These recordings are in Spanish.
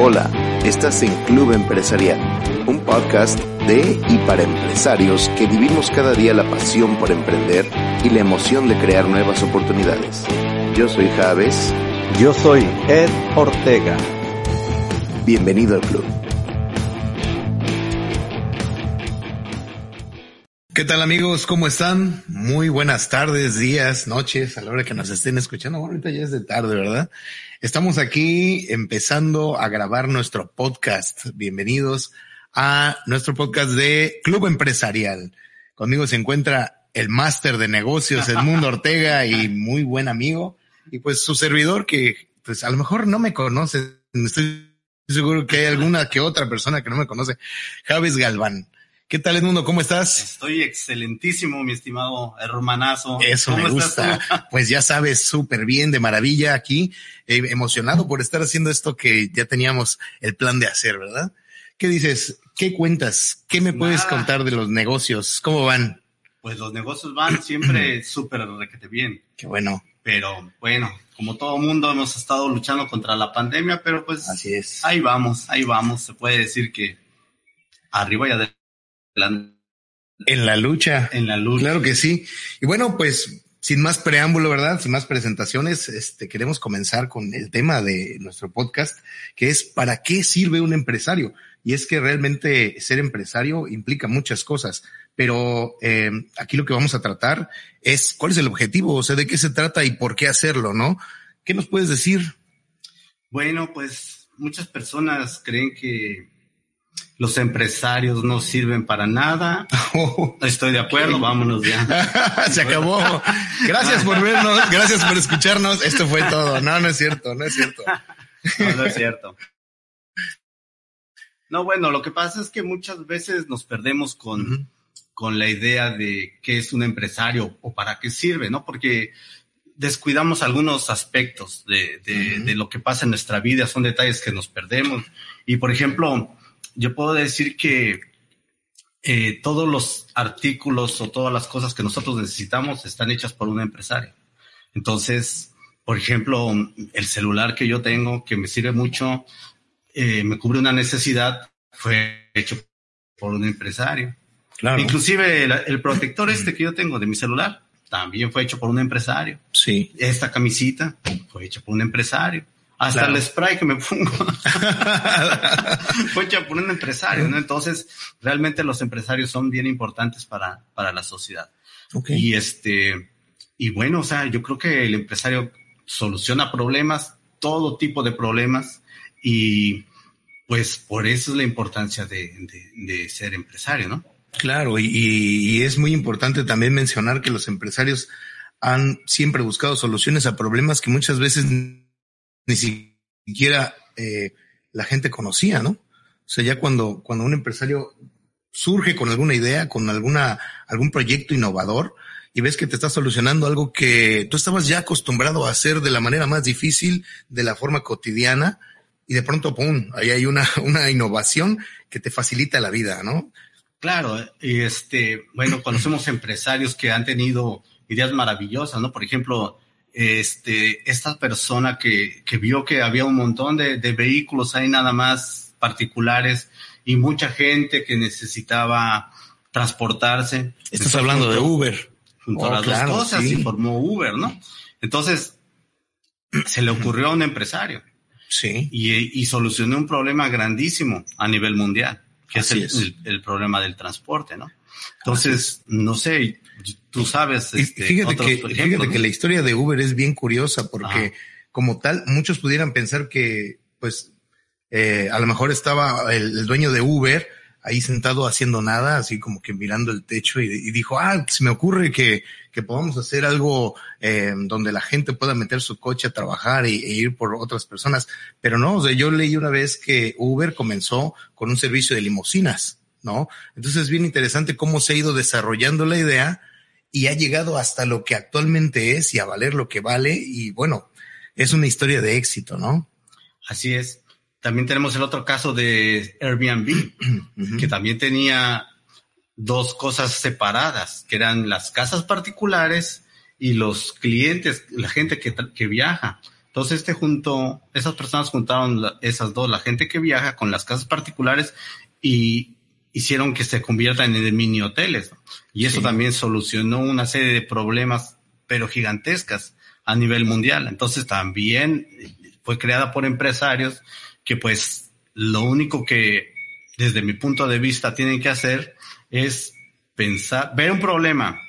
Hola, estás en Club Empresarial, un podcast de y para empresarios que vivimos cada día la pasión por emprender y la emoción de crear nuevas oportunidades. Yo soy Javes. Yo soy Ed Ortega. Bienvenido al club. ¿Qué tal amigos? ¿Cómo están? Muy buenas tardes, días, noches, a la hora que nos estén escuchando. Bueno, ahorita ya es de tarde, ¿verdad? Estamos aquí empezando a grabar nuestro podcast. Bienvenidos a nuestro podcast de Club Empresarial. Conmigo se encuentra el máster de negocios, Edmundo Ortega, y muy buen amigo. Y pues su servidor que, pues a lo mejor no me conoce. Estoy seguro que hay alguna que otra persona que no me conoce. Javes Galván. ¿Qué tal, Edmundo? ¿Cómo estás? Estoy excelentísimo, mi estimado hermanazo. Eso me gusta. Pues ya sabes, súper bien, de maravilla aquí, eh, emocionado por estar haciendo esto que ya teníamos el plan de hacer, ¿verdad? ¿Qué dices? ¿Qué cuentas? ¿Qué me puedes contar de los negocios? ¿Cómo van? Pues los negocios van siempre súper requete bien, Qué bueno. pero bueno, como todo mundo hemos estado luchando contra la pandemia, pero pues Así es. ahí vamos, ahí vamos. Se puede decir que arriba y adelante En la lucha. en la luz. Claro que sí. Y bueno, pues sin más preámbulo, ¿verdad? Sin más presentaciones, este queremos comenzar con el tema de nuestro podcast, que es ¿para qué sirve un empresario? Y es que realmente ser empresario implica muchas cosas, pero eh, aquí lo que vamos a tratar es cuál es el objetivo, o sea, de qué se trata y por qué hacerlo, ¿no? ¿Qué nos puedes decir? Bueno, pues muchas personas creen que los empresarios no sirven para nada. Estoy de acuerdo, vámonos ya. se acabó. Gracias por vernos, gracias por escucharnos. Esto fue todo. No, no es cierto, no es cierto. No, no es cierto. No, bueno, lo que pasa es que muchas veces nos perdemos con, con la idea de qué es un empresario o para qué sirve, ¿no? Porque descuidamos algunos aspectos de, de lo que pasa en nuestra vida, son detalles que nos perdemos. Y, por ejemplo, yo puedo decir que eh, todos los artículos o todas las cosas que nosotros necesitamos están hechas por un empresario. Entonces, por ejemplo, el celular que yo tengo, que me sirve mucho, eh, me cubre una necesidad, fue hecho por un empresario. Claro. Inclusive el, el protector este que yo tengo de mi celular también fue hecho por un empresario. Sí. Esta camisita fue hecha por un empresario. Hasta Claro. el spray que me pongo fue por un empresario, ¿no? Entonces, realmente los empresarios son bien importantes para, para la sociedad. Y este, y bueno, o sea, yo creo que el empresario soluciona problemas, todo tipo de problemas, y pues por eso es la importancia de, de, de ser empresario, ¿no? Claro, y, y es muy importante también mencionar que los empresarios han siempre buscado soluciones a problemas que muchas veces ni siquiera eh, la gente conocía, ¿no? O sea, ya cuando, cuando un empresario surge con alguna idea, con alguna, algún proyecto innovador, y ves que te está solucionando algo que tú estabas ya acostumbrado a hacer de la manera más difícil, de la forma cotidiana, y de pronto, ¡pum!, ahí hay una, una innovación que te facilita la vida, ¿no? Claro, y este, bueno, conocemos empresarios que han tenido ideas maravillosas, ¿no? Por ejemplo, este, esta persona que, que vio que había un montón de, de vehículos ahí nada más particulares y mucha gente que necesitaba transportarse. Estás Entonces, hablando de Uber. juntó Oh, las claro, dos cosas sí. y formó Uber, ¿no? Entonces, se le ocurrió a un empresario Sí. y, y solucionó un problema grandísimo a nivel mundial, que Así es, es. el, el- el problema del transporte, ¿no? Entonces, no sé, tú sabes, este, fíjate, otros que, ejemplos, fíjate ¿no? que la historia de Uber es bien curiosa porque Ajá. como tal, muchos pudieran pensar que, pues, eh, a lo mejor estaba el, el dueño de Uber ahí sentado haciendo nada, así como que mirando el techo y, y dijo, ah, se me ocurre que, que podamos hacer algo eh, donde la gente pueda meter su coche a trabajar y, e ir por otras personas. Pero no, o sea, yo leí una vez que Uber comenzó con un servicio de limusinas, ¿no? Entonces es bien interesante cómo se ha ido desarrollando la idea y ha llegado hasta lo que actualmente es y a valer lo que vale. Y bueno, es una historia de éxito, ¿no? Así es. También tenemos el otro caso de Airbnb, que también tenía dos cosas separadas, que eran las casas particulares y los clientes, la gente que, que viaja. Entonces este junto, esas personas juntaron esas dos, la gente que viaja con las casas particulares y hicieron que se conviertan en mini hoteles. Y eso también solucionó una serie de problemas, pero gigantescas a nivel mundial. Entonces también fue creada por empresarios que pues lo único que desde mi punto de vista tienen que hacer es pensar, ver un problema,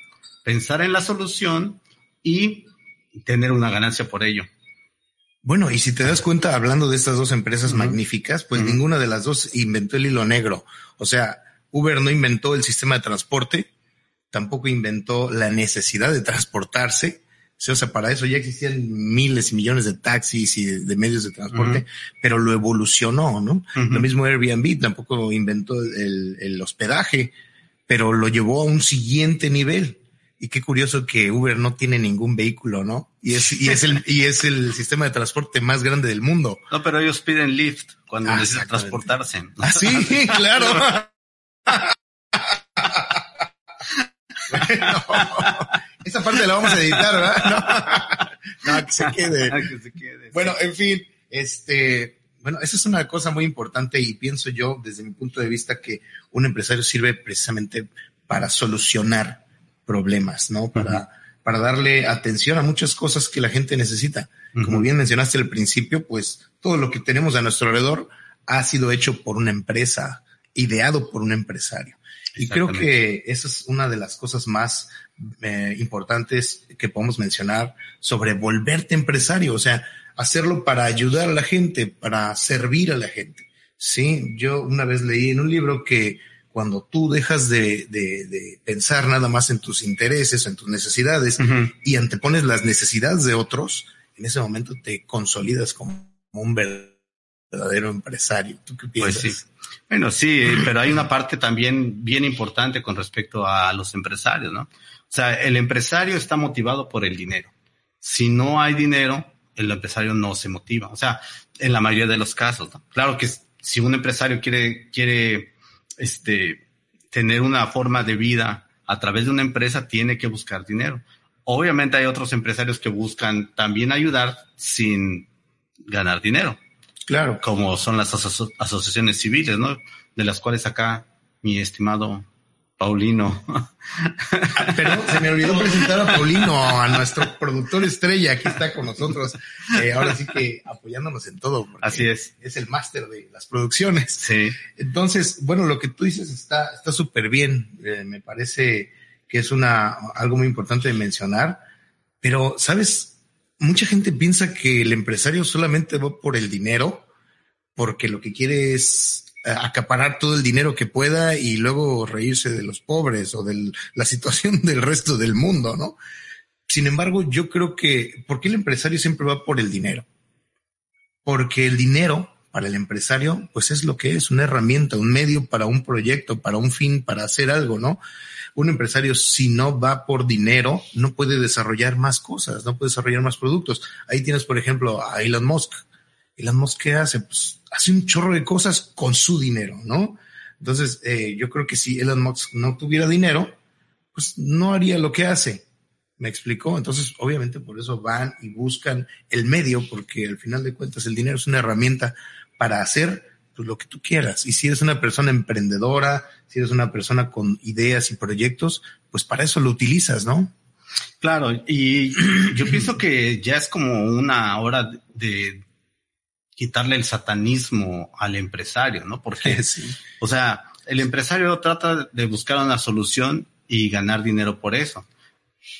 pensar en la solución y tener una ganancia por ello. Bueno, y si te das cuenta, hablando de estas dos empresas magníficas, pues ninguna de las dos inventó el hilo negro. O sea, Uber no inventó el sistema de transporte, tampoco inventó la necesidad de transportarse. O sea, para eso ya existían miles y millones de taxis y de, medios de transporte, pero lo evolucionó, ¿no? Lo mismo Airbnb tampoco inventó el hospedaje, pero lo llevó a un siguiente nivel. Y qué curioso que Uber no tiene ningún vehículo, ¿no? Y es, y es el, y es el sistema de transporte más grande del mundo. No, pero ellos piden Lyft cuando necesitan transportarse. Ah, sí, claro. esa parte la vamos a editar, ¿verdad? No, que se quede. que se quede. Bueno, en fin, este, bueno, esa es una cosa muy importante y pienso yo, desde mi punto de vista, que un empresario sirve precisamente para solucionar problemas, ¿no? Para, para darle atención a muchas cosas que la gente necesita. Como bien mencionaste al principio, pues todo lo que tenemos a nuestro alrededor ha sido hecho por una empresa, ideado por un empresario. Y creo que esa es una de las cosas más eh, importantes que podemos mencionar sobre volverte empresario, o sea, hacerlo para ayudar a la gente, para servir a la gente. Sí, yo una vez leí en un libro que cuando tú dejas de, de, pensar nada más en tus intereses, en tus necesidades y antepones las necesidades de otros, en ese momento te consolidas como un verdadero empresario. ¿Tú qué pues piensas? Bueno, sí, pero hay una parte también bien importante con respecto a los empresarios, ¿no? O sea, el empresario está motivado por el dinero. Si no hay dinero, el empresario no se motiva. O sea, en la mayoría de los casos, ¿no? Claro que si un empresario quiere, quiere este, tener una forma de vida a través de una empresa, tiene que buscar dinero. Obviamente hay otros empresarios que buscan también ayudar sin ganar dinero. Claro. Como son las asociaciones civiles, ¿no? De las cuales acá mi estimado Paulino. Pero se me olvidó presentar a Paulino, a nuestro productor estrella, aquí está con nosotros, eh, ahora sí que apoyándonos en todo. Así es. Es el máster de las producciones. Sí. Entonces, bueno, lo que tú dices está está súper bien, eh, me parece que es una algo muy importante de mencionar, pero sabes, mucha gente piensa que el empresario solamente va por el dinero, porque lo que quiere es acaparar todo el dinero que pueda y luego reírse de los pobres o de la situación del resto del mundo, ¿no? Sin embargo, yo creo que, ¿por qué el empresario siempre va por el dinero? Porque el dinero para el empresario, pues es lo que es, una herramienta, un medio para un proyecto, para un fin, para hacer algo, ¿no? Un empresario, si no va por dinero, no puede desarrollar más cosas, no puede desarrollar más productos. Ahí tienes, por ejemplo, a Elon Musk. Elon Musk, ¿qué hace? Pues hace un chorro de cosas con su dinero, ¿no? Entonces, eh, yo creo que si Elon Musk no tuviera dinero, pues no haría lo que hace. ¿Me explicó? Entonces, obviamente por eso van y buscan el medio, porque al final de cuentas el dinero es una herramienta para hacer pues, lo que tú quieras. Y si eres una persona emprendedora, si eres una persona con ideas y proyectos, pues para eso lo utilizas, ¿no? Claro, y yo pienso que ya es como una hora de, quitarle el satanismo al empresario, ¿no? Porque, o sea, el empresario trata de buscar una solución y ganar dinero por eso.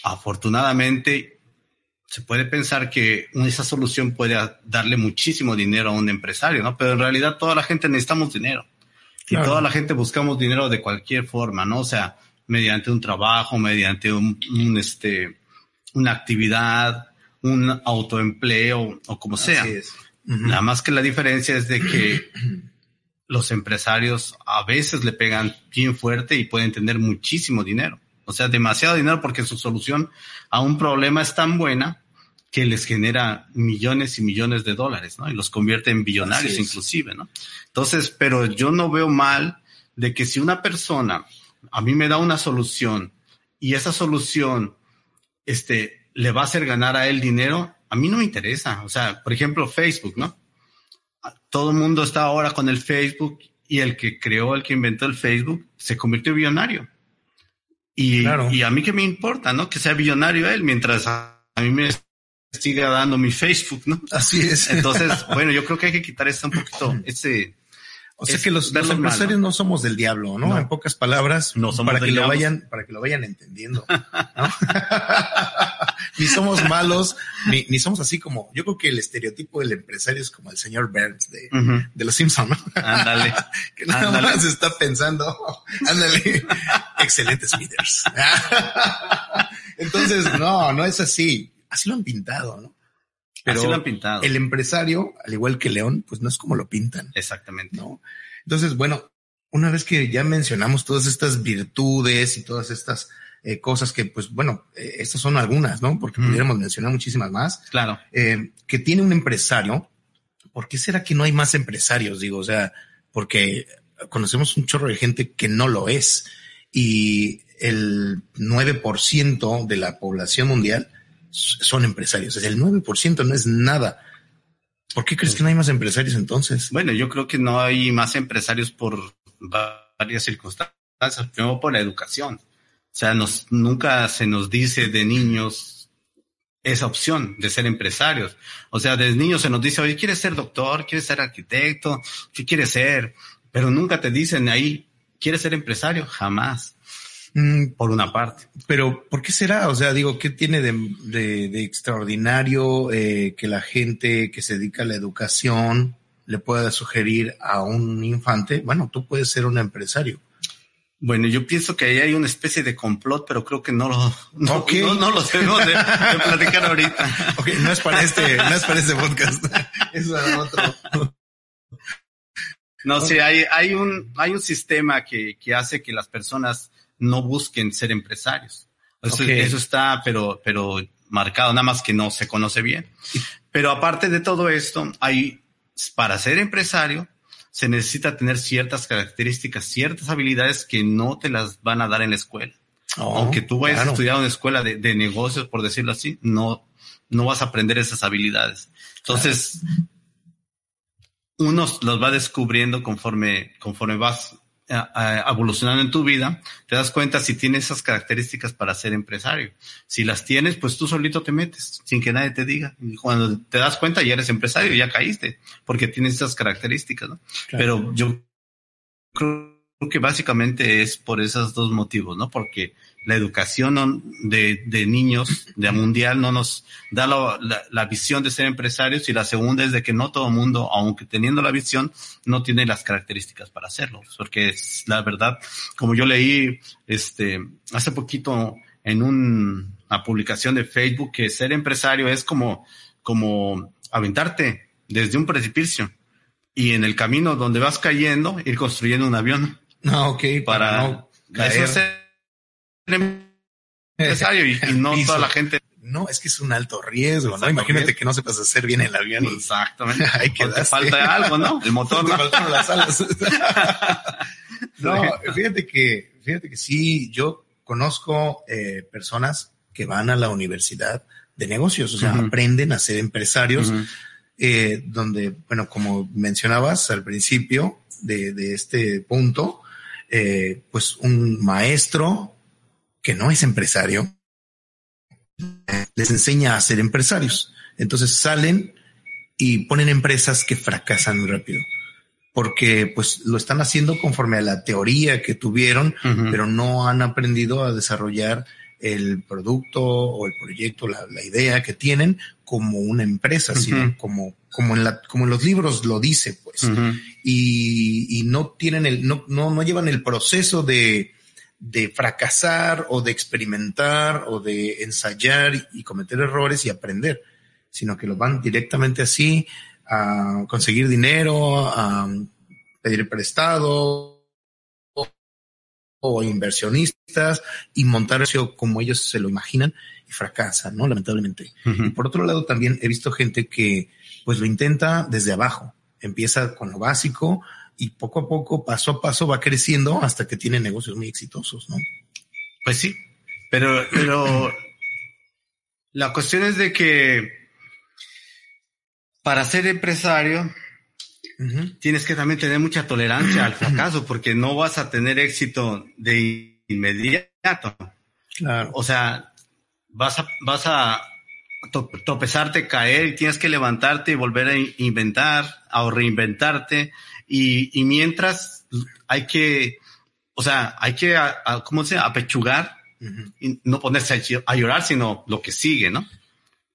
Afortunadamente, se puede pensar que esa solución puede darle muchísimo dinero a un empresario, ¿no? Pero en realidad toda la gente necesitamos dinero. Y toda la gente buscamos dinero de cualquier forma, ¿no? O sea, mediante un trabajo, mediante un, este, una actividad, un autoempleo o como sea. Nada más que la diferencia es de que los empresarios a veces le pegan bien fuerte y pueden tener muchísimo dinero. O sea, demasiado dinero porque su solución a un problema es tan buena que les genera millones y millones de dólares, ¿no? Y los convierte en billonarios inclusive, ¿no? Entonces, pero yo no veo mal de que si una persona a mí me da una solución y esa solución, este, le va a hacer ganar a él dinero, a mí no me interesa. O sea, por ejemplo, Facebook, ¿no? Todo el mundo está ahora con el Facebook y el que creó, el que inventó el Facebook, se convirtió en billonario. Y, y a mí qué me importa, ¿no? Que sea billonario él, mientras a, mí me siga dando mi Facebook, ¿no? Así es. Entonces, bueno, yo creo que hay que quitar esto un poquito, ese, o sea que los, los empresarios no somos del diablo, ¿no? En pocas palabras, no somos para que lo vayan, para que lo vayan entendiendo. ¿no? ni somos malos, ni, ni, somos así como, yo creo que el estereotipo del empresario es como el señor Burns de, de los Simpsons, ¿no? Ándale. que nada más está pensando, ándale, excelentes líderes. Entonces, no, no es así. Así lo han pintado, ¿no? Pero pintado. el empresario, al igual que León, pues no es como lo pintan. Exactamente. ¿no? Entonces, bueno, una vez que ya mencionamos todas estas virtudes y todas estas eh, cosas que, pues bueno, eh, estas son algunas, ¿no? Porque pudiéramos mencionar muchísimas más. Claro. Eh, que tiene un empresario. ¿Por qué será que no hay más empresarios? Digo, o sea, porque conocemos un chorro de gente que no lo es y el 9% de la población mundial son empresarios. el 9% no es nada. ¿Por qué crees que no hay más empresarios entonces? Bueno, yo creo que no hay más empresarios por varias circunstancias. Primero por la educación. O sea, nos, nunca se nos dice de niños esa opción de ser empresarios. O sea, desde niños se nos dice, oye, ¿quieres ser doctor? ¿Quieres ser arquitecto? ¿Qué quieres ser? Pero nunca te dicen ahí, ¿quieres ser empresario? Jamás. Mm, por una parte. Pero, ¿por qué será? O sea, digo, ¿qué tiene de, extraordinario eh, que la gente que se dedica a la educación le pueda sugerir a un infante? Bueno, tú puedes ser un empresario. Bueno, yo pienso que ahí hay una especie de complot, pero creo que no lo, no, no, lo debemos de, platicar ahorita. Ok, no es para este, no es para este podcast. es para otro. No, sí, hay, hay un, hay un sistema que, que hace que las personas no busquen ser empresarios. Eso, está, pero, pero marcado, nada más que no se conoce bien. Pero aparte de todo esto, hay, para ser empresario, se necesita tener ciertas características, ciertas habilidades que no te las van a dar en la escuela. Oh, Aunque tú vayas a estudiar en una escuela de, negocios, por decirlo así, no, no vas a aprender esas habilidades. Entonces, uno los va descubriendo conforme, conforme vas evolucionando en tu vida, te das cuenta si tienes esas características para ser empresario. Si las tienes, pues tú solito te metes, sin que nadie te diga. Y cuando te das cuenta, ya eres empresario, ya caíste, porque tienes esas características, ¿no? Pero yo creo que básicamente es por esos dos motivos, ¿no? Porque la educación de, de niños de mundial no nos da la, la, visión de ser empresarios y la segunda es de que no todo el mundo, aunque teniendo la visión, no tiene las características para hacerlo. Porque es la verdad, como yo leí este hace poquito en un, una publicación de Facebook que ser empresario es como, como aventarte desde un precipicio y en el camino donde vas cayendo ir construyendo un avión. No, ah, ok. Para, no caer. Eso empresario y, no toda la gente. No, es que es un alto riesgo, ¿no? Imagínate que no sepas hacer bien el avión. Exactamente. Hay que te falta algo, ¿no? El motor. ¿no? las alas. no, fíjate que, fíjate que sí, yo conozco eh, personas que van a la universidad de negocios, o sea, aprenden a ser empresarios, eh, donde, bueno, como mencionabas al principio de, de este punto, eh, pues un maestro que no es empresario, les enseña a ser empresarios. Entonces salen y ponen empresas que fracasan muy rápido porque pues lo están haciendo conforme a la teoría que tuvieron, pero no han aprendido a desarrollar el producto o el proyecto, la, idea que tienen como una empresa, sino como, como en la, como en los libros lo dice, pues. y, y, no tienen el, no, no, no llevan el proceso de, de fracasar o de experimentar o de ensayar y cometer errores y aprender, sino que lo van directamente así a conseguir dinero, a pedir prestado o inversionistas y montar eso como ellos se lo imaginan y fracasan, ¿no? Lamentablemente. Y por otro lado, también he visto gente que pues lo intenta desde abajo. Empieza con lo básico, y poco a poco, paso a paso, va creciendo hasta que tiene negocios muy exitosos, ¿no? Pues sí, pero, pero la cuestión es de que para ser empresario tienes que también tener mucha tolerancia al fracaso porque no vas a tener éxito de inmediato. Claro. O sea, vas a, vas a tropezarte, caer y tienes que levantarte y volver a in- inventar o reinventarte. Y, y mientras hay que, o sea, hay que, a- a- ¿cómo se? Apechugar y no ponerse a, ll- a llorar, sino lo que sigue, ¿no?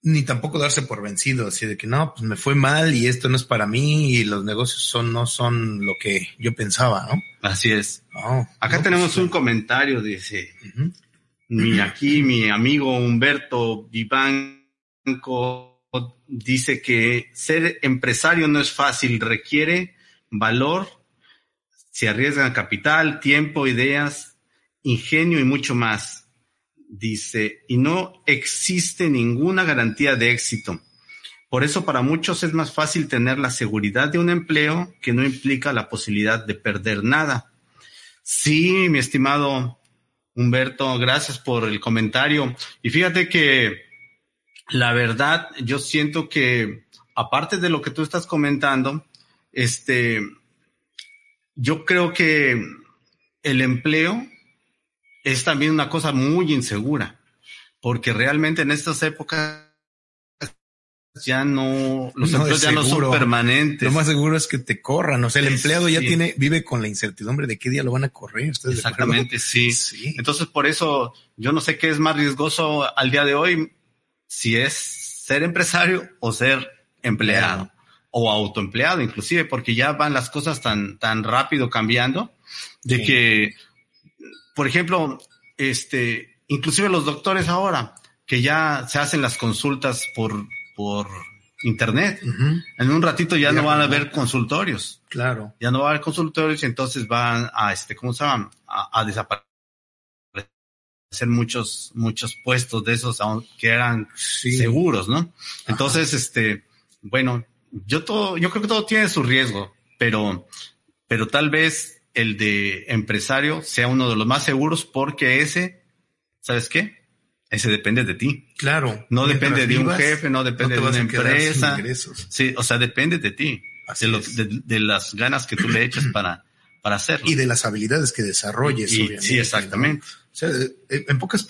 Ni tampoco darse por vencido, así de que no, pues me fue mal y esto no es para mí y los negocios son, no son lo que yo pensaba, ¿no? Así es. Acá no, tenemos pues, un comentario, dice, ujú. mi aquí mi amigo Humberto Vivanco dice que ser empresario no es fácil, requiere valor, se arriesgan capital, tiempo, ideas, ingenio y mucho más. Dice, y no existe ninguna garantía de éxito. Por eso para muchos es más fácil tener la seguridad de un empleo que no implica la posibilidad de perder nada. Sí, mi estimado Humberto, gracias por el comentario. Y fíjate que la verdad, yo siento que aparte de lo que tú estás comentando, este, yo creo que el empleo es también una cosa muy insegura, porque realmente en estas épocas ya no, los No empleos ya no son permanentes. Lo más seguro es que te corran. O sea, el Es- empleado ya sí. tiene, vive con la incertidumbre de qué día lo van a correr. Exactamente, sí. Sí. Entonces, por eso yo no sé qué es más riesgoso al día de hoy, si es ser empresario o ser empleado o autoempleado, inclusive, porque ya van las cosas tan, tan rápido cambiando de Sí. que, por ejemplo, este, inclusive los doctores ahora, que ya se hacen las consultas por, por internet, en un ratito ya Ya no van a haber consultorios Claro. ya no va a haber consultorios y entonces van a este, ¿cómo se llama? A, a desaparecer muchos, muchos puestos de esos que eran Sí. seguros, ¿no? Entonces, este, bueno, yo todo, yo creo que todo tiene su riesgo, pero, pero tal vez el de empresario sea uno de los más seguros porque ese, ¿sabes qué? Ese depende de ti. Claro. No depende de un jefe, no depende de una empresa. ingresos. Sí, o sea, depende de ti, Así de, lo- es. de, de las ganas que tú le eches para, para hacerlo. Y de las habilidades que desarrolles. Y- sí, exactamente. ¿no? O sea, en pocas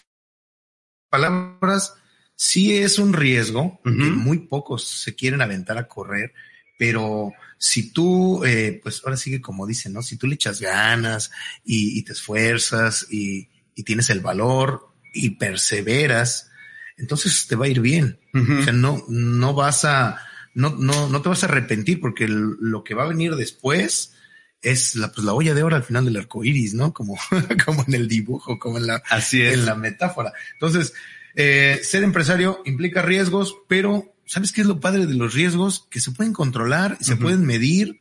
palabras, sí es un riesgo que muy pocos se quieren aventar a correr, pero si tú, eh, pues ahora sigue como dicen, ¿no? Si tú le echas ganas y, y te esfuerzas y, y tienes el valor y perseveras, entonces te va a ir bien. O sea, no, no vas a, no, no, no te vas a arrepentir porque el- lo que va a venir después es la, pues, la olla de oro al final del arco iris, ¿no? Como, como en el dibujo, como en la, Así es. en la metáfora. Entonces, eh, ser empresario implica riesgos, pero ¿sabes qué es lo padre de los riesgos? Que se pueden controlar, se pueden medir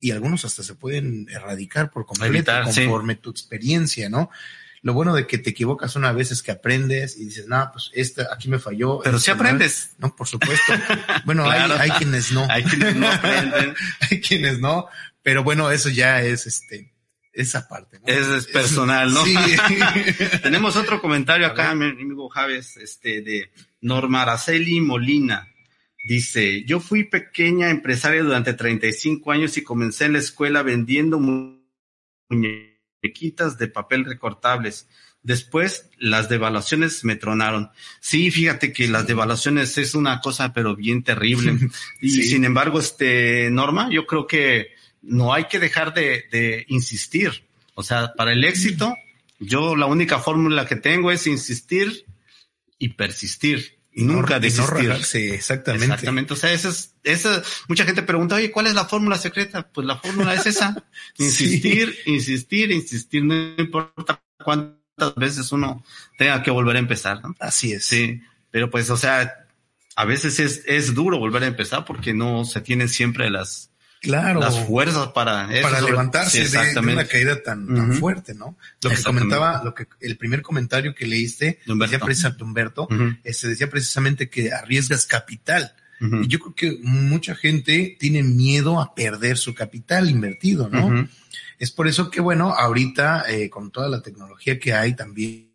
y algunos hasta se pueden erradicar por completo Evitar, sí. conforme tu experiencia, ¿no? Lo bueno de que te equivocas una vez es que aprendes y dices, no, pues esta aquí me falló. Pero sí no". aprendes. No, por supuesto. Bueno, Claro. hay, hay quienes no. Hay quienes no aprenden. hay quienes no. Pero bueno, eso ya es este, esa parte. ¿no? Ese es personal, ¿no? Sí. Tenemos otro comentario acá, mi amigo Javes, este, de Norma Araceli Molina. Dice, yo fui pequeña empresaria durante 35 años y comencé en la escuela vendiendo mu- muñequitas de papel recortables. Después, las devaluaciones me tronaron. Sí, fíjate que las devaluaciones es una cosa, pero bien terrible. Y Sí. sin embargo, este, Norma, yo creo que no hay que dejar de, de insistir. O sea, para el éxito, yo la única fórmula que tengo es insistir y persistir. Y No- nunca no desistir. rajarse, exactamente. Exactamente. O sea, esa es, esa, mucha gente pregunta, oye, ¿cuál es la fórmula secreta? Pues la fórmula es esa. Insistir, insistir, insistir. No importa cuántas veces uno tenga que volver a empezar, ¿no? Así es. Sí. Pero pues, o sea, a veces es, es duro volver a empezar porque no se tienen siempre las, Claro. las fuerzas para eso, para levantarse Sí, de- una caída tan, fuerte, ¿no? Lo que comentaba, lo que el primer comentario que leíste, De Humberto. decía precisamente Humberto, este, decía precisamente que arriesgas capital. Y yo creo que mucha gente tiene miedo a perder su capital invertido, ¿no? Es por eso que, bueno, ahorita eh, con toda la tecnología que hay también,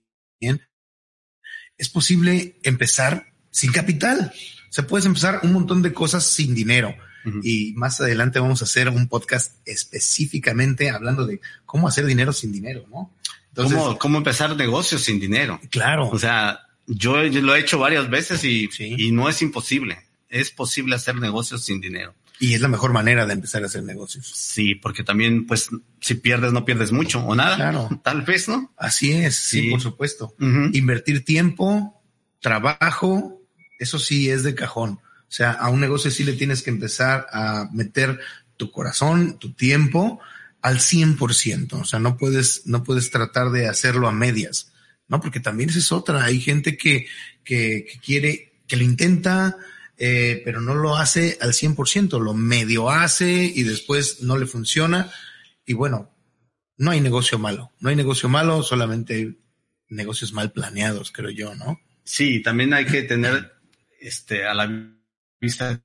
es posible empezar sin capital. O sea, puedes empezar un montón de cosas sin dinero. Y más adelante vamos a hacer un podcast específicamente hablando de cómo hacer dinero sin dinero, ¿no? Entonces, ¿Cómo, cómo empezar negocios sin dinero. Claro. O sea, yo lo he hecho varias veces y, y no es imposible. Es posible hacer negocios sin dinero. Y es la mejor manera de empezar a hacer negocios. Sí, porque también, pues, si pierdes, no pierdes mucho o nada. Claro. Tal vez, ¿no? Así es, sí, por supuesto. Invertir tiempo, trabajo, eso sí es de cajón. O sea, a un negocio sí le tienes que empezar a meter tu corazón, tu tiempo al 100%. O sea, no puedes, no puedes tratar de hacerlo a medias, ¿no? Porque también esa es otra. Hay gente que, que, que quiere, que lo intenta, eh, pero no lo hace al 100%, lo medio hace y después no le funciona. Y bueno, no hay negocio malo, no hay negocio malo, solamente negocios mal planeados, creo yo, ¿no? Sí, también hay que tener este, a la vista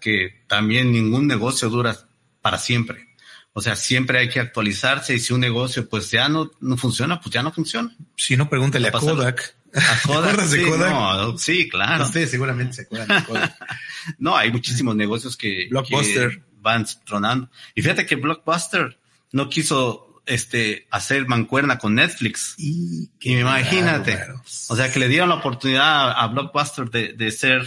que también ningún negocio dura para siempre. O sea, siempre hay que actualizarse y si un negocio pues ya no, no funciona, pues ya no funciona. Si no, pregúntale a Kodak. ¿A Kodak? sí, No, sí, claro. Ustedes seguramente se acuerdan de Kodak. no, hay muchísimos negocios que, Blockbuster. van tronando. Y fíjate que Blockbuster no quiso este hacer mancuerna con Netflix. Y, imagínate. O sea, que le dieron la oportunidad a Blockbuster de, de ser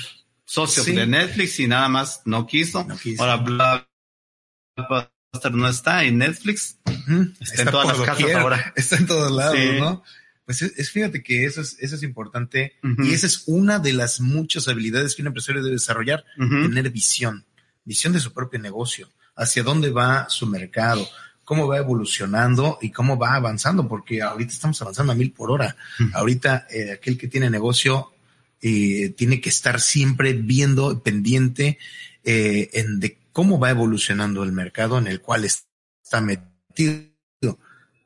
socio de Netflix y nada más no quiso. No quiso. Ahora Blockbuster no está en Netflix. Está, en todas las casas ahora. Está en todos lados, ¿no? Pues es, fíjate que eso es, eso es importante y esa es una de las muchas habilidades que un empresario debe desarrollar, tener visión, visión de su propio negocio, hacia dónde va su mercado, cómo va evolucionando y cómo va avanzando, porque ahorita estamos avanzando a mil por hora. Ahorita eh, aquel que tiene negocio eh, tiene que estar siempre viendo, pendiente eh, en de cómo va evolucionando el mercado en el cual está metido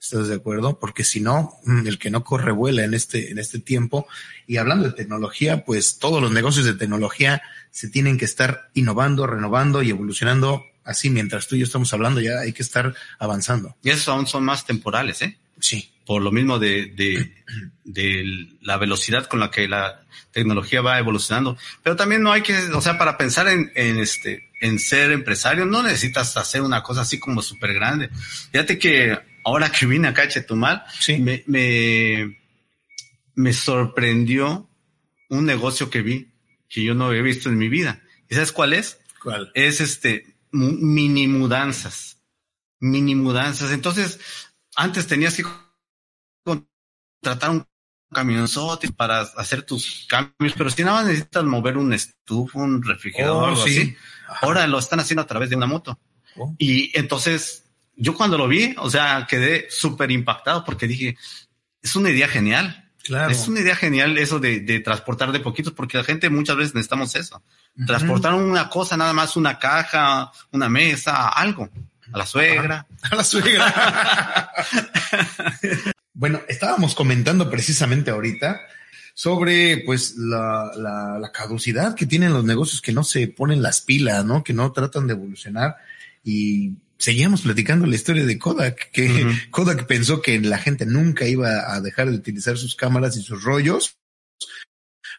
¿Estás de acuerdo? Porque si no, mm, el que no corre vuela en este, en este tiempo. Y hablando de tecnología, pues todos los negocios de tecnología se tienen que estar innovando, renovando y evolucionando. Así, mientras tú y yo estamos hablando, ya hay que estar avanzando. Y esos aún son más temporales, ¿eh? Sí. Por lo mismo de, de, de la velocidad con la que la tecnología va evolucionando. Pero también no hay que, o sea, para pensar en, en este, en ser empresario, no necesitas hacer una cosa así como súper grande. Fíjate que ahora que vine acá a Chetumal, me, me, me sorprendió un negocio que vi que yo no había visto en mi vida. ¿Y sabes cuál es? ¿Cuál? Es este, mini mudanzas. Mini mudanzas. Entonces, antes tenías que contratar un camionzote para hacer tus cambios, pero si nada más necesitas mover un estufa, un refrigerador, oh, algo así, ahora lo están haciendo a través de una moto. Oh. Y entonces yo cuando lo vi, o sea, quedé súper impactado porque dije, es una idea genial. Claro. Es una idea genial eso de, de, transportar de poquitos, porque la gente muchas veces necesitamos eso. Transportar una cosa, nada más una caja, una mesa, algo. A la suegra. A la suegra. bueno, estábamos comentando precisamente ahorita sobre pues la, la, la, caducidad que tienen los negocios que no se ponen las pilas, ¿no? Que no tratan de evolucionar y seguíamos platicando la historia de Kodak, que Kodak pensó que la gente nunca iba a dejar de utilizar sus cámaras y sus rollos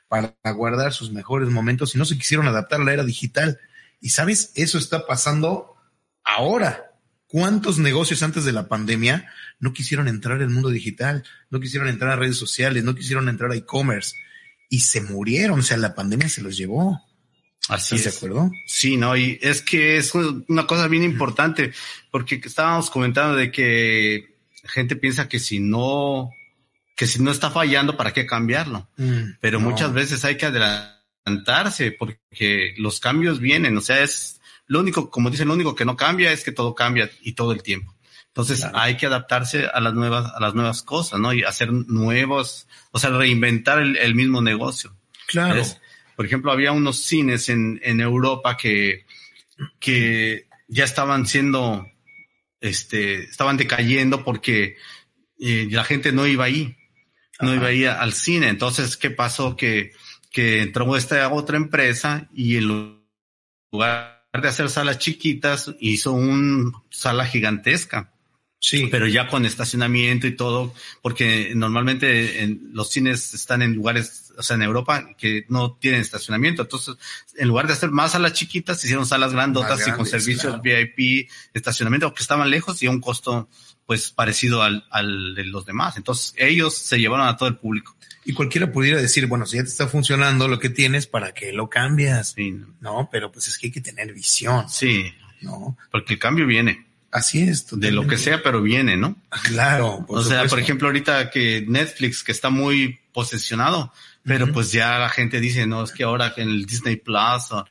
para guardar sus mejores momentos y no se quisieron adaptar a la era digital. Y sabes, eso está pasando ahora. ¿Cuántos negocios antes de la pandemia no quisieron entrar al mundo digital? No quisieron entrar a redes sociales, no quisieron entrar a e-commerce y se murieron. O sea, la pandemia se los llevó. Así ¿Estás de acuerdo? Sí, no, y es que es una cosa bien importante, porque estábamos comentando de que gente piensa que si no, que si no está fallando, ¿para qué cambiarlo? Mm, Pero muchas veces hay que adelantarse porque los cambios vienen, o sea, es lo único, como dicen, lo único que no cambia es que todo cambia y todo el tiempo. Entonces hay que adaptarse a las nuevas, a las nuevas cosas, ¿no? Y hacer nuevos, o sea, reinventar el, mismo negocio. Claro. Por ejemplo, había unos cines en, en Europa que, que ya estaban siendo, este, estaban decayendo porque eh, la gente no iba ahí, no iba ahí al cine. Entonces, ¿qué pasó? Que, que entró esta otra empresa y en lugar de hacer salas chiquitas, hizo una sala gigantesca. Sí. Pero ya con estacionamiento y todo, porque normalmente en, los cines están en lugares, o sea, en Europa que no tienen estacionamiento. Entonces, en lugar de hacer más salas chiquitas, hicieron salas grandotas y con servicios claro. VIP, estacionamiento, que estaban lejos y a un costo, pues, parecido al, al de los demás. Entonces, ellos se llevaron a todo el público. Y cualquiera pudiera decir, bueno, si ya te está funcionando lo que tienes, ¿para qué lo cambias? Sí, No, pero pues es que hay que tener visión, sí, ¿no? porque el cambio viene, Así es. de lo que sea, pero viene, ¿no? Claro. por o sea, por ejemplo, ahorita que Netflix, que está muy posesionado, pero pues ya la gente dice, no, es que ahora en el Disney Plus o,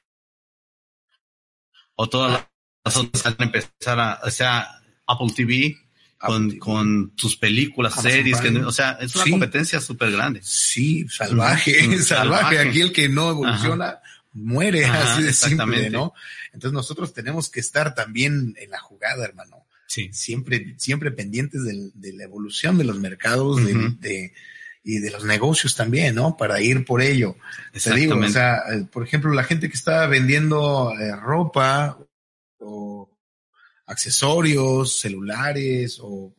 o todas las otras van a empezar a, o sea, Apple TV, con, con tus películas, Amazon series, que, o sea, es una Sí. competencia súper grande. Sí, salvaje, Ujú. salvaje. Salvaje. Aquí el que no evoluciona muere, Ajá, así de simple. ¿no? Entonces nosotros tenemos que estar también en la jugada, hermano. Sí. Siempre, siempre pendientes de la evolución de los mercados de, y de los negocios también, ¿no? Para ir por ello. Te digo, o sea, eh, por ejemplo, la gente que está vendiendo eh, ropa o accesorios, celulares o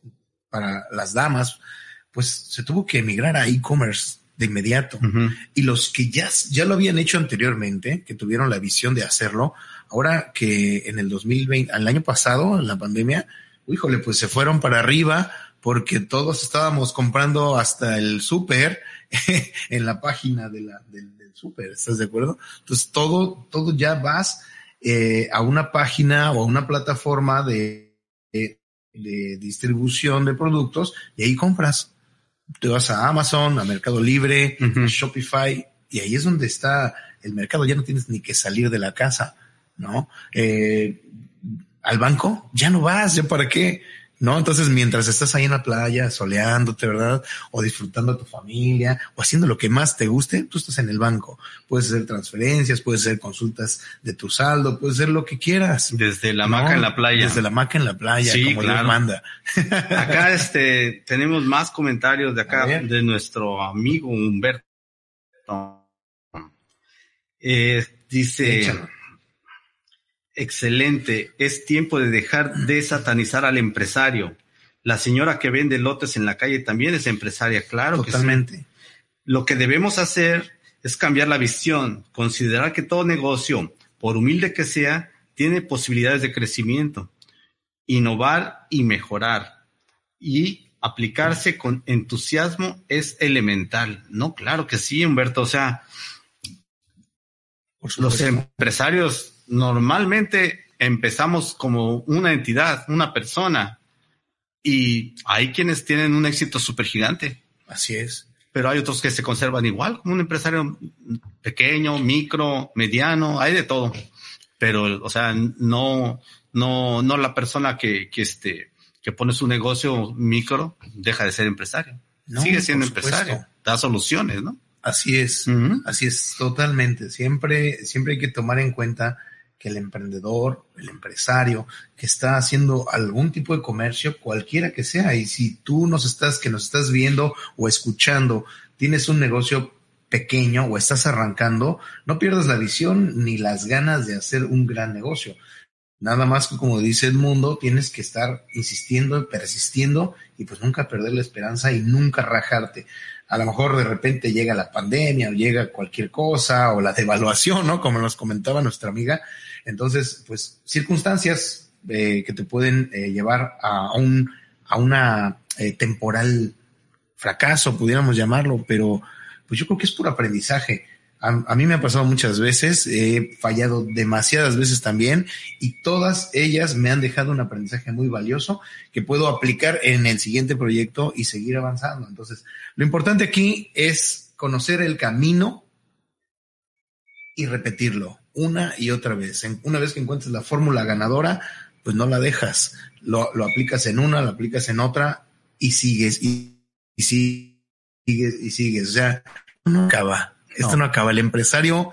para las damas, pues se tuvo que emigrar a e-commerce de inmediato. Y los que ya, ya lo habían hecho anteriormente, que tuvieron la visión de hacerlo, ahora que en el 2020, al año pasado, en la pandemia, híjole, pues se fueron para arriba porque todos estábamos comprando hasta el súper en la página de la, del, del súper, ¿estás de acuerdo? Entonces todo, todo ya vas eh, a una página o a una plataforma de, de, de distribución de productos y ahí compras. Te vas a Amazon, a Mercado Libre, a Shopify, y ahí es donde está el mercado. Ya no tienes ni que salir de la casa, ¿no? Eh, al banco, ya no vas, ¿ya para qué? ¿No? Entonces, mientras estás ahí en la playa, soleándote, ¿verdad? O disfrutando a tu familia, o haciendo lo que más te guste, tú estás en el banco. Puedes hacer transferencias, puedes hacer consultas de tu saldo, puedes hacer lo que quieras. Desde la ¿no? hamaca en la playa. Desde la hamaca en la playa, Sí, como Dios claro. manda. Acá este tenemos más comentarios de acá de nuestro amigo Humberto. Eh, dice, Échalo. Excelente, es tiempo de dejar de satanizar al empresario. La señora que vende lotes en la calle también es empresaria, claro que sí. Totalmente. Lo que debemos hacer es cambiar la visión, considerar que todo negocio, por humilde que sea, tiene posibilidades de crecimiento, innovar y mejorar. Y aplicarse con entusiasmo es elemental. No, claro que sí, Humberto. O sea, los empresarios normalmente empezamos como una entidad, una persona, y hay quienes tienen un éxito súper gigante Así es. pero hay otros que se conservan igual, como un empresario pequeño, micro, mediano, hay de todo. Pero, o sea, no, no, no la persona que, que este, que pone su negocio micro deja de ser empresario. No, Sigue siendo empresario. Da soluciones, ¿no? Así es. Así es, totalmente. Siempre, siempre hay que tomar en cuenta que el emprendedor, el empresario que está haciendo algún tipo de comercio, cualquiera que sea, y si tú nos estás, que nos estás viendo o escuchando, tienes un negocio pequeño o estás arrancando, no pierdas la visión ni las ganas de hacer un gran negocio. Nada más que como dice Edmundo, tienes que estar insistiendo persistiendo y pues nunca perder la esperanza y nunca rajarte. A lo mejor de repente llega la pandemia o llega cualquier cosa o la devaluación, ¿no? Como nos comentaba nuestra amiga. Entonces, pues circunstancias eh, que te pueden eh, llevar a un a una eh, temporal fracaso, pudiéramos llamarlo, pero pues yo creo que es por aprendizaje. A, a, mí me ha pasado muchas veces, he fallado demasiadas veces también y todas ellas me han dejado un aprendizaje muy valioso que puedo aplicar en el siguiente proyecto y seguir avanzando. Entonces, lo importante aquí es conocer el camino y repetirlo una y otra vez. Una vez que encuentres la fórmula ganadora, pues no la dejas, lo, lo, aplicas en una, lo aplicas en otra y sigues y, y sigues y sigues. O sea, no acaba. Esto no, no acaba. El empresario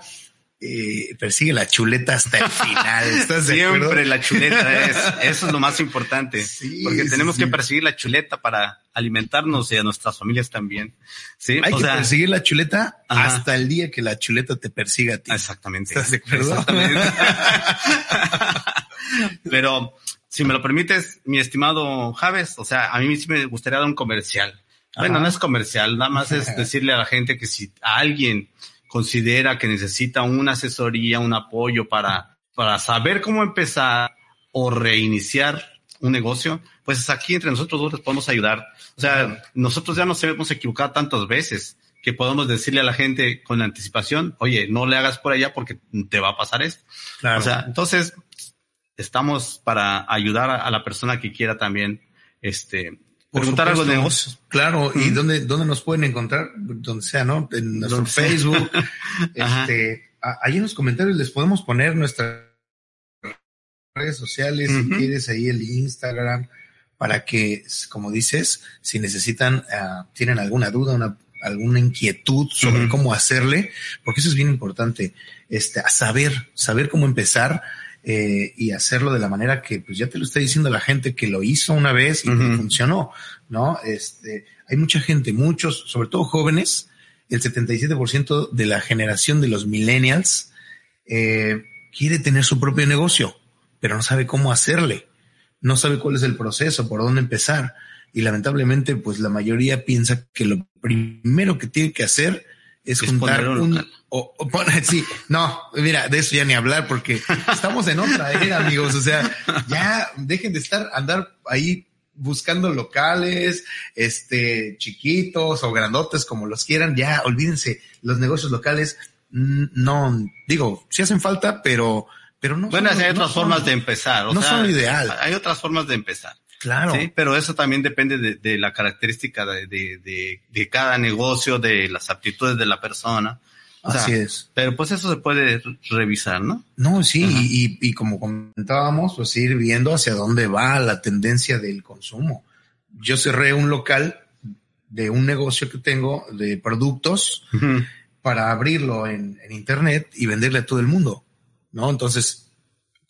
eh, persigue la chuleta hasta el final. ¿Estás de Siempre la chuleta es, eso es lo más importante. Sí, porque tenemos sí. que perseguir la chuleta para alimentarnos y a nuestras familias también. Sí, Hay o que sea, perseguir la chuleta Ajá. hasta el día que la chuleta te persiga a ti. Exactamente. ¿Estás de acuerdo? Exactamente. Pero si me lo permites, mi estimado Javes, o sea, a mí sí me gustaría dar un comercial. Bueno, no es comercial, nada más es decirle a la gente que si alguien considera que necesita una asesoría, un apoyo para, para saber cómo empezar o reiniciar un negocio, pues aquí entre nosotros dos les podemos ayudar. O sea, nosotros ya nos hemos equivocado tantas veces que podemos decirle a la gente con anticipación, oye, no le hagas por allá porque te va a pasar esto. Claro. O sea, entonces estamos para ayudar a, la persona que quiera también, este, preguntar algo de negocios. Claro, y dónde, dónde nos pueden encontrar, donde sea, ¿no? En nuestro Facebook, este, ahí en los comentarios les podemos poner nuestras redes sociales, si quieres ahí el Instagram, para que, como dices, si necesitan, uh, tienen alguna duda, una, alguna inquietud sobre cómo hacerle, porque eso es bien importante, este, a saber, saber cómo empezar, eh, y hacerlo de la manera que pues ya te lo está diciendo la gente que lo hizo una vez y funcionó, ¿no? Este, hay mucha gente, muchos, sobre todo jóvenes, el 77% de la generación de los millennials eh, quiere tener su propio negocio, pero no sabe cómo hacerle, no sabe cuál es el proceso, por dónde empezar. Y lamentablemente, pues la mayoría piensa que lo primero que tiene que hacer es, juntar un, o, sí, no, mira, de eso ya ni hablar porque estamos en otra era, amigos. O sea, ya dejen de estar, andar ahí buscando locales, este, chiquitos o grandotes, como los quieran. Ya olvídense, los negocios locales, mm, no, digo, sí hacen falta, pero, pero no. Bueno, hay otras formas de empezar. no son ideal. Hay otras formas de empezar. Claro. Sí, pero eso también depende de, de la característica de, de, de, cada negocio, de las aptitudes de la persona. Así es. Pero pues eso se puede revisar, ¿no? No, sí, y, y, como comentábamos, pues ir viendo hacia dónde va la tendencia del consumo. Yo cerré un local de un negocio que tengo de productos para abrirlo en, en internet y venderle a todo el mundo, ¿no? Entonces,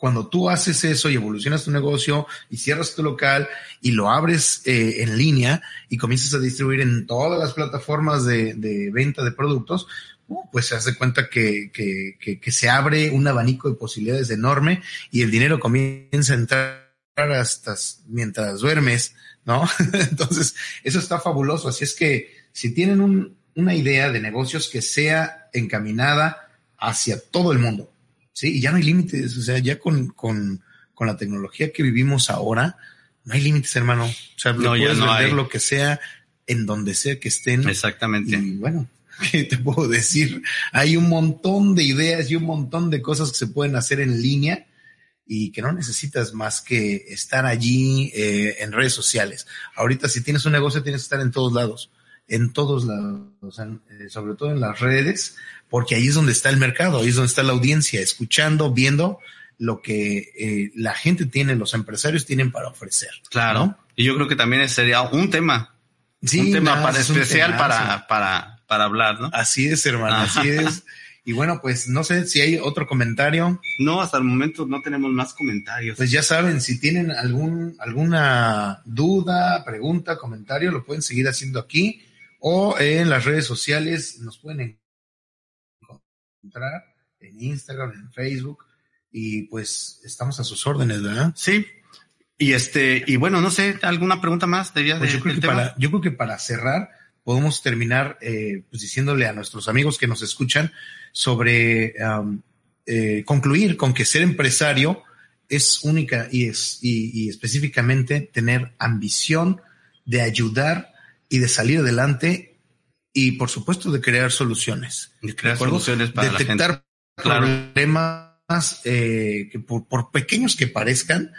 cuando tú haces eso y evolucionas tu negocio y cierras tu local y lo abres eh, en línea y comienzas a distribuir en todas las plataformas de, venta de productos, uh, pues se hace cuenta que, que, se abre un abanico de posibilidades enorme y el dinero comienza a entrar hasta mientras duermes, ¿no? Entonces, eso está fabuloso. Así es que si tienen un, una idea de negocios que sea encaminada hacia todo el mundo, Sí, y ya no hay límites, o sea, ya con, con, con la tecnología que vivimos ahora, no hay límites, hermano. O sea, no, puedes no vender lo que sea en donde sea que estén. Exactamente. Y bueno, ¿qué te puedo decir? Hay un montón de ideas y un montón de cosas que se pueden hacer en línea y que no necesitas más que estar allí eh, en redes sociales. Ahorita si tienes un negocio tienes que estar en todos lados, en todos lados, eh, sobre todo en las redes, porque ahí es donde está el mercado, ahí es donde está la audiencia, escuchando, viendo lo que eh, la gente tiene, los empresarios tienen para ofrecer. Claro. Y yo creo que también sería un tema. Sí, un tema para, especial para, para, para hablar, ¿no? Así es, hermano, así es. Y bueno, pues no sé si hay otro comentario. No, hasta el momento no tenemos más comentarios. Pues ya saben, si tienen algún, alguna duda, pregunta, comentario, lo pueden seguir haciendo aquí o en las redes sociales nos pueden encontrar en Instagram, en Facebook, y pues estamos a sus órdenes, ¿verdad? Sí. Y este, y bueno, no sé, ¿alguna pregunta más? De, pues yo, creo que para, yo creo que para cerrar, podemos terminar eh, pues diciéndole a nuestros amigos que nos escuchan sobre eh, concluir con que ser empresario es única y es y, y, específicamente tener ambición de ayudar y de salir adelante y por supuesto de crear soluciones. De crear soluciones para Detectar la gente. problemas eh, que por, por, pequeños que parezcan,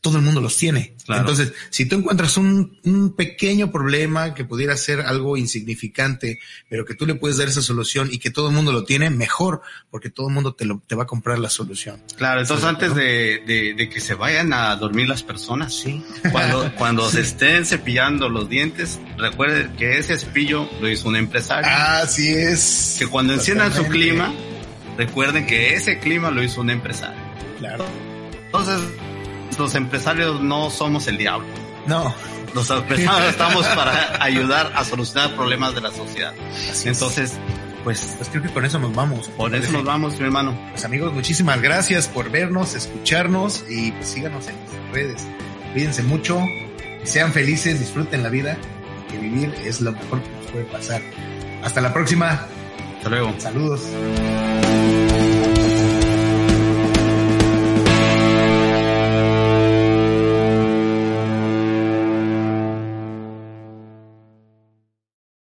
todo el mundo los tiene. Claro. Entonces, si tú encuentras un, un, pequeño problema que pudiera ser algo insignificante, pero que tú le puedes dar esa solución y que todo el mundo lo tiene, mejor, porque todo el mundo te, lo, te va a comprar la solución. Claro, entonces antes de, de, de, que se vayan a dormir las personas, sí. cuando, cuando sí. se estén cepillando los dientes, recuerden que ese cepillo lo hizo un empresario. Así es. Que cuando enciendan su clima, recuerden que ese clima lo hizo un empresario. Claro. Entonces, los empresarios no somos el diablo. No. Los empresarios estamos para ayudar a solucionar problemas de la sociedad. Así Entonces, pues, pues creo que con eso nos vamos. Por eso nos vamos, mi hermano. Pues amigos, muchísimas gracias por vernos, escucharnos y pues síganos en nuestras redes. Cuídense mucho, sean felices, disfruten la vida, que vivir es lo mejor que nos puede pasar. Hasta la próxima. Hasta luego. Saludos.